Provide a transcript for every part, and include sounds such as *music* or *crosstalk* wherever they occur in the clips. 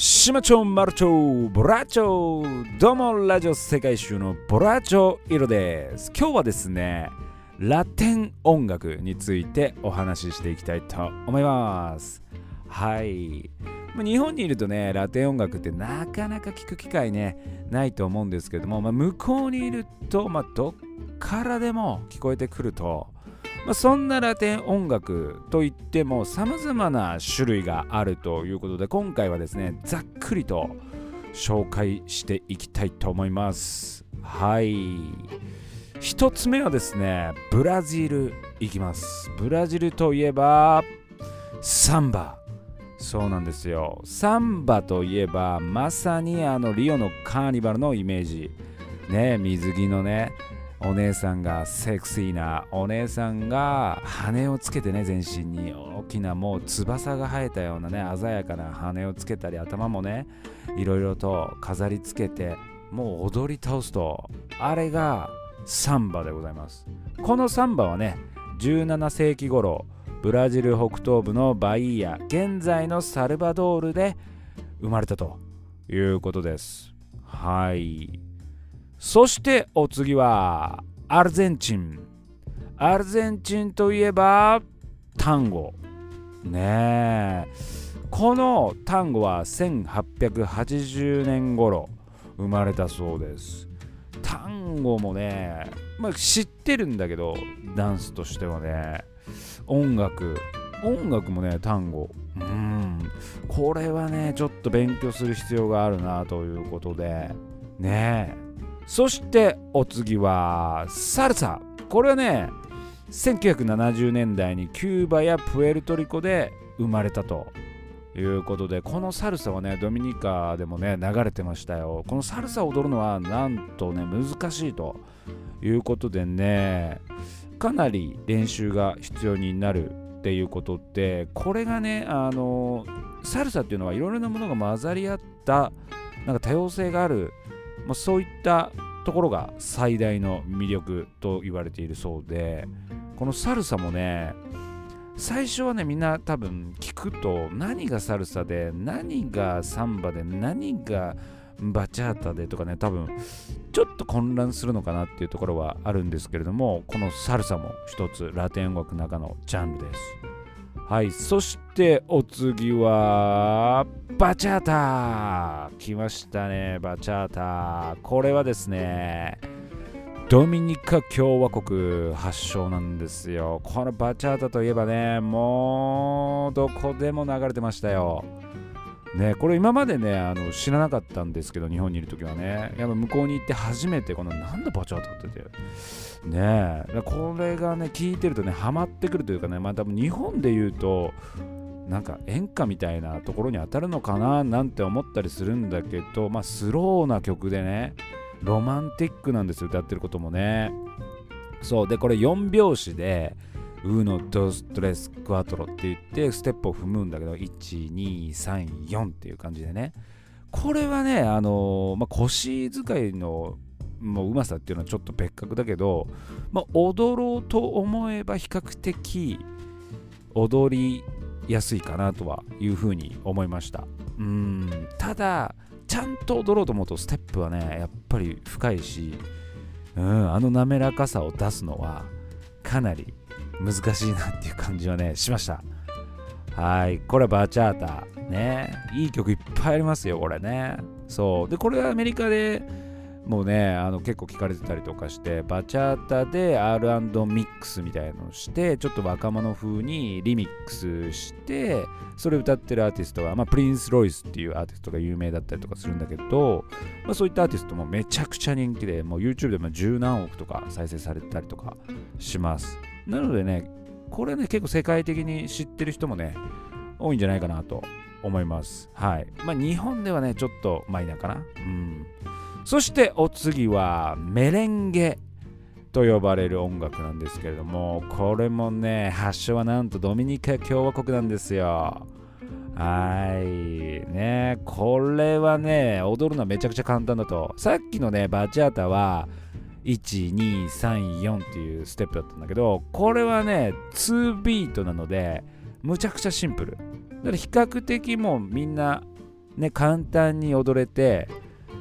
シマチョマルチョボラチョどうもラジオ世界一周のボラチョイロです。今日はですねラテン音楽についてお話ししていきたいと思います。はい。日本にいるとねラテン音楽ってなかなか聞く機会ねないと思うんですけども、まあ、向こうにいると、まあ、どっからでも聞こえてくるとまあ、そんなラテン音楽といっても様々な種類があるということで今回はですねざっくりと紹介していきたいと思います。はい。一つ目はですねブラジルいきます。ブラジルといえばサンバ。そうなんですよ。サンバといえばまさにあのリオのカーニバルのイメージ。ね水着のねお姉さんがセクシーなお姉さんが羽をつけてね全身に。大きなもう翼が生えたようなね鮮やかな羽をつけたり頭もねいろいろと飾りつけてもう踊り倒すとあれがサンバでございます。このサンバはね17世紀頃ブラジル北東部のバイヤ現在のサルバドールで生まれたということです。はい。そしてお次はアルゼンチン。アルゼンチンといえばタンゴ。ねえ。このタンゴは1880年頃生まれたそうです。タンゴもね、まあ、知ってるんだけどダンスとしてはね。音楽。音楽もね単語うん。これはねちょっと勉強する必要があるなということで。ねえ。そしてお次はサルサ。これはね1970年代にキューバやプエルトリコで生まれたということでこのサルサはねドミニカでもね流れてましたよ。このサルサを踊るのはなんとね難しいということでねかなり練習が必要になるっていうことってこれがねあのサルサっていうのはいろいろなものが混ざり合ったなんか多様性があるまあ、そういったところが最大の魅力と言われているそうでこのサルサもね最初はねみんな多分聞くと何がサルサで何がサンバで何がバチャータでとかね多分ちょっと混乱するのかなっていうところはあるんですけれどもこのサルサも一つラテン音楽の中のジャンルです。はいそしてお次はバチャータ来ましたねバチャータこれはですねドミニカ共和国発祥なんですよ。このバチャータといえばねもうどこでも流れてましたよ。ね、これ今までねあの知らなかったんですけど日本にいる時はね。やっぱ向こうに行って初めてこのなんだバチャータってて。ねこれがね聞いてるとねハマってくるというかねまあ多分日本で言うとなんか演歌みたいなところに当たるのかななんて思ったりするんだけどまあスローな曲でねロマンティックなんですよ歌ってることもね。そう。でこれ4拍子でウーノ・ドストレス・クワトロって言ってステップを踏むんだけど1234っていう感じでね。これはねあのー、まあ、腰使いのもううまさっていうのはちょっと別格だけど、まあ、踊ろうと思えば比較的踊りやすいかなとはいうふうに思いました。うん。ただちゃんと踊ろうと思うとステップはねやっぱり深いし、うん、あの滑らかさを出すのはかなり難しいなっていう感じはねしました。はい。これはバーチャータね。いい曲いっぱいありますよこれね。そう。でこれはアメリカでもうねあの結構聞かれてたりとかしてバチャータで R& ミックスみたいのをしてちょっと若者風にリミックスしてそれ歌ってるアーティストが、まあ、プリンス・ロイスっていうアーティストが有名だったりとかするんだけど、まあ、そういったアーティストもめちゃくちゃ人気でもう YouTube でも十何億とか再生されてたりとかします。なのでねこれね結構世界的に知ってる人もね多いんじゃないかなと思います。はい。まあ日本ではねちょっとマイナーかな。うん。そしてお次はメレンゲと呼ばれる音楽なんですけれどもこれもね発祥はなんとドミニカ共和国なんですよ。はい。ねこれはね踊るのはめちゃくちゃ簡単だと。さっきのねバチャータは1234っていうステップだったんだけどこれはね2ビートなのでむちゃくちゃシンプル。だから比較的もうみんなね、簡単に踊れて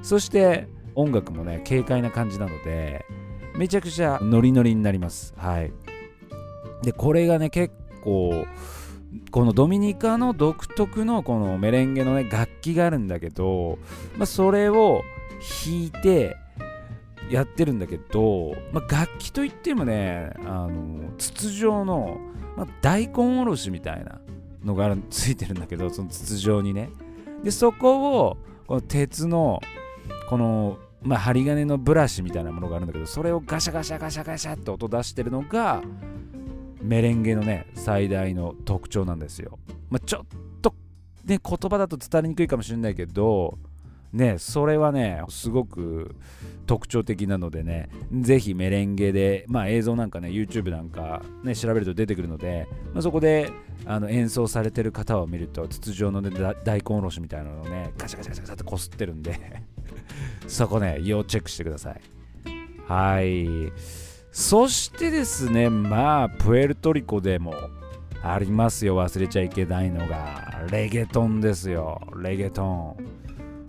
そして音楽もね軽快な感じなのでめちゃくちゃノリノリになります。はい。でこれがね結構このドミニカの独特のこのメレンゲのね楽器があるんだけど、まあ、それを弾いてやってるんだけど、まあ、楽器といってもねあの筒状の、まあ、大根おろしみたいなのがついてるんだけどその筒状にね。でそこをこの鉄のこの、まあ、針金のブラシみたいなものがあるんだけどそれをガシャガシャガシャガシャって音出してるのがメレンゲのね最大の特徴なんですよ、まあ、ちょっとね言葉だと伝わりにくいかもしれないけどねそれはねすごく特徴的なのでねぜひメレンゲでまあ映像なんかね YouTube なんかね調べると出てくるので、まあ、そこであの演奏されてる方を見ると筒状の、ね、大根おろしみたいなのをねガチャガチャガチャガチャってこすってるんで *laughs* そこね要チェックしてください。はい。そしてですねまあプエルトリコでもありますよ。忘れちゃいけないのがレゲトンですよ。レゲトン。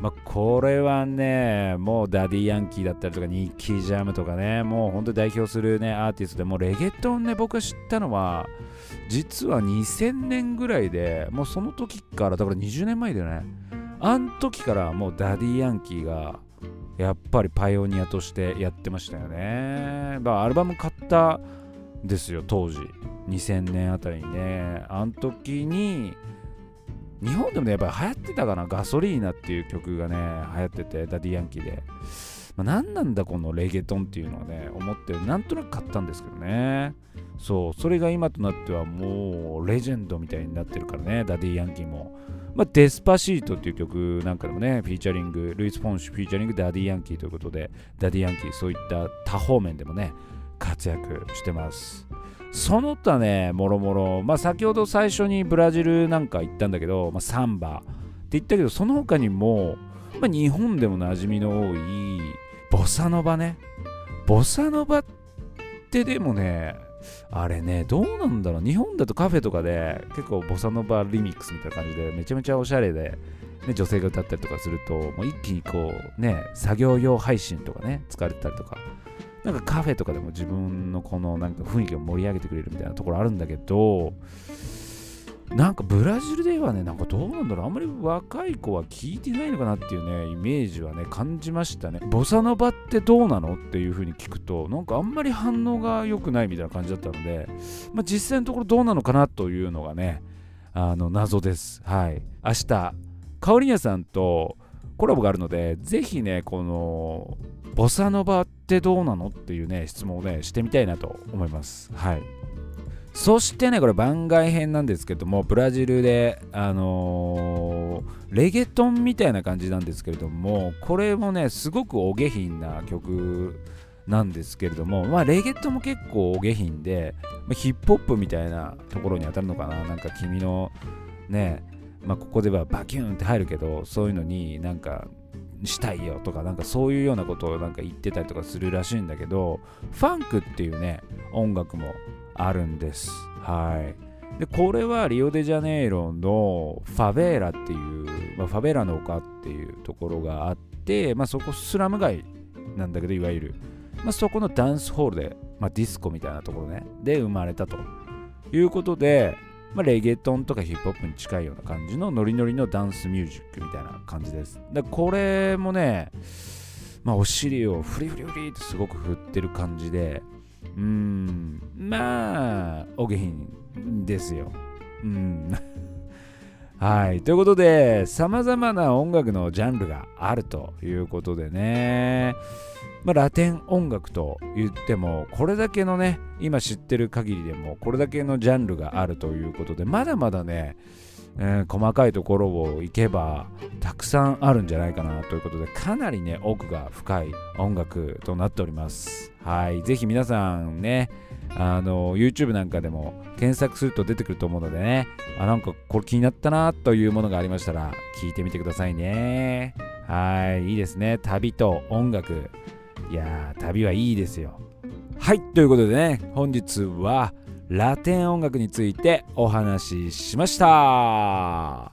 まあ、これはね、もうダディ・ヤンキーだったりとか、ニッキー・ジャムとかね、もう本当に代表するね、アーティストで、もうレゲトンね、僕が知ったのは、実は2000年ぐらいで、もうその時から、だから20年前だよね。あん時からもうダディ・ヤンキーが、やっぱりパイオニアとしてやってましたよね。まあ、アルバム買ったんですよ、当時。2000年あたりにね。あん時に、日本でもね、やっぱり流行ってたかな、ガソリーナっていう曲がね、流行ってて、ダディ・ヤンキーで。まあ、何なんだこのレゲトンっていうのはね、思ってなんとなく買ったんですけどね。そう、それが今となってはもうレジェンドみたいになってるからね、ダディ・ヤンキーも。まあ、デスパシートっていう曲なんかでもね、フィーチャリング、ルイス・フォンシフィーチャリングダディ・ヤンキーということで、ダディ・ヤンキー、そういった多方面でもね、活躍してます。その他ね、もろもろ、まあ、先ほど最初にブラジルなんか行ったんだけど、まあ、サンバって言ったけど、その他にも、まあ、日本でも馴染みの多い、ボサノバね。ボサノバってでもね、あれね、どうなんだろう。日本だとカフェとかで結構ボサノバリミックスみたいな感じでめちゃめちゃおしゃれで、ね、女性が歌ったりとかすると、もう一気にこうね、作業用配信とかね、使われたりとかなんかカフェとかでも自分のこのなんか雰囲気を盛り上げてくれるみたいなところあるんだけど、なんかブラジルではね、なんかどうなんだろう、あんまり若い子は聞いてないのかなっていうね、イメージはね、感じましたね。ボサノバってどうなのっていう風に聞くと、なんかあんまり反応が良くないみたいな感じだったので、まあ、実際のところどうなのかなというのがね、あの謎です。はい。明日、カオリニャさんとコラボがあるので、ぜひね、このボサノバってどうなのっていうね、質問をね、してみたいなと思います。はい。そしてね、これ番外編なんですけども、ブラジルで、あのー、レゲトンみたいな感じなんですけれども、これもね、すごくお下品な曲なんですけれども、まあ、レゲトンも結構お下品で、まあ、ヒップホップみたいなところに当たるのかな、なんか君のね、まあ、ここではバキューンって入るけど、そういうのになんかしたいよとかなんかそういうようなことをなんか言ってたりとかするらしいんだけどファンクっていうね音楽もあるんです。はい。でこれはリオデジャネイロのファベーラっていう、まあ、ファベーラの丘っていうところがあって、まあ、そこスラム街なんだけどいわゆる、まあ、そこのダンスホールで、まあ、ディスコみたいなところねで生まれたということでまあ、レゲトンとかヒップホップに近いような感じのノリノリのダンスミュージックみたいな感じです。でこれもね、まあ、お尻をフリフリフリってすごく振ってる感じで、うん、まあ、お下品ですよ。うん。はい。ということで、様々な音楽のジャンルがあるということでね。まあ、ラテン音楽と言ってもこれだけのね今知ってる限りでもこれだけのジャンルがあるということでまだまだね、えー、細かいところを行けばたくさんあるんじゃないかなということでかなりね奥が深い音楽となっておりますはいぜひ皆さんねあの YouTube なんかでも検索すると出てくると思うのでね。あなんかこれ気になったなというものがありましたら聞いてみてくださいね。はいいいですね。旅と音楽。いやー、旅はいいですよ。はい、ということでね、本日はラテン音楽についてお話ししました。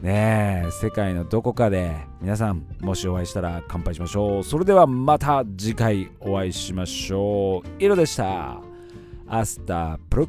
ねえ、世界のどこかで皆さんもしお会いしたら乾杯しましょう。それではまた次回お会いしましょう。イロでした。アスタプ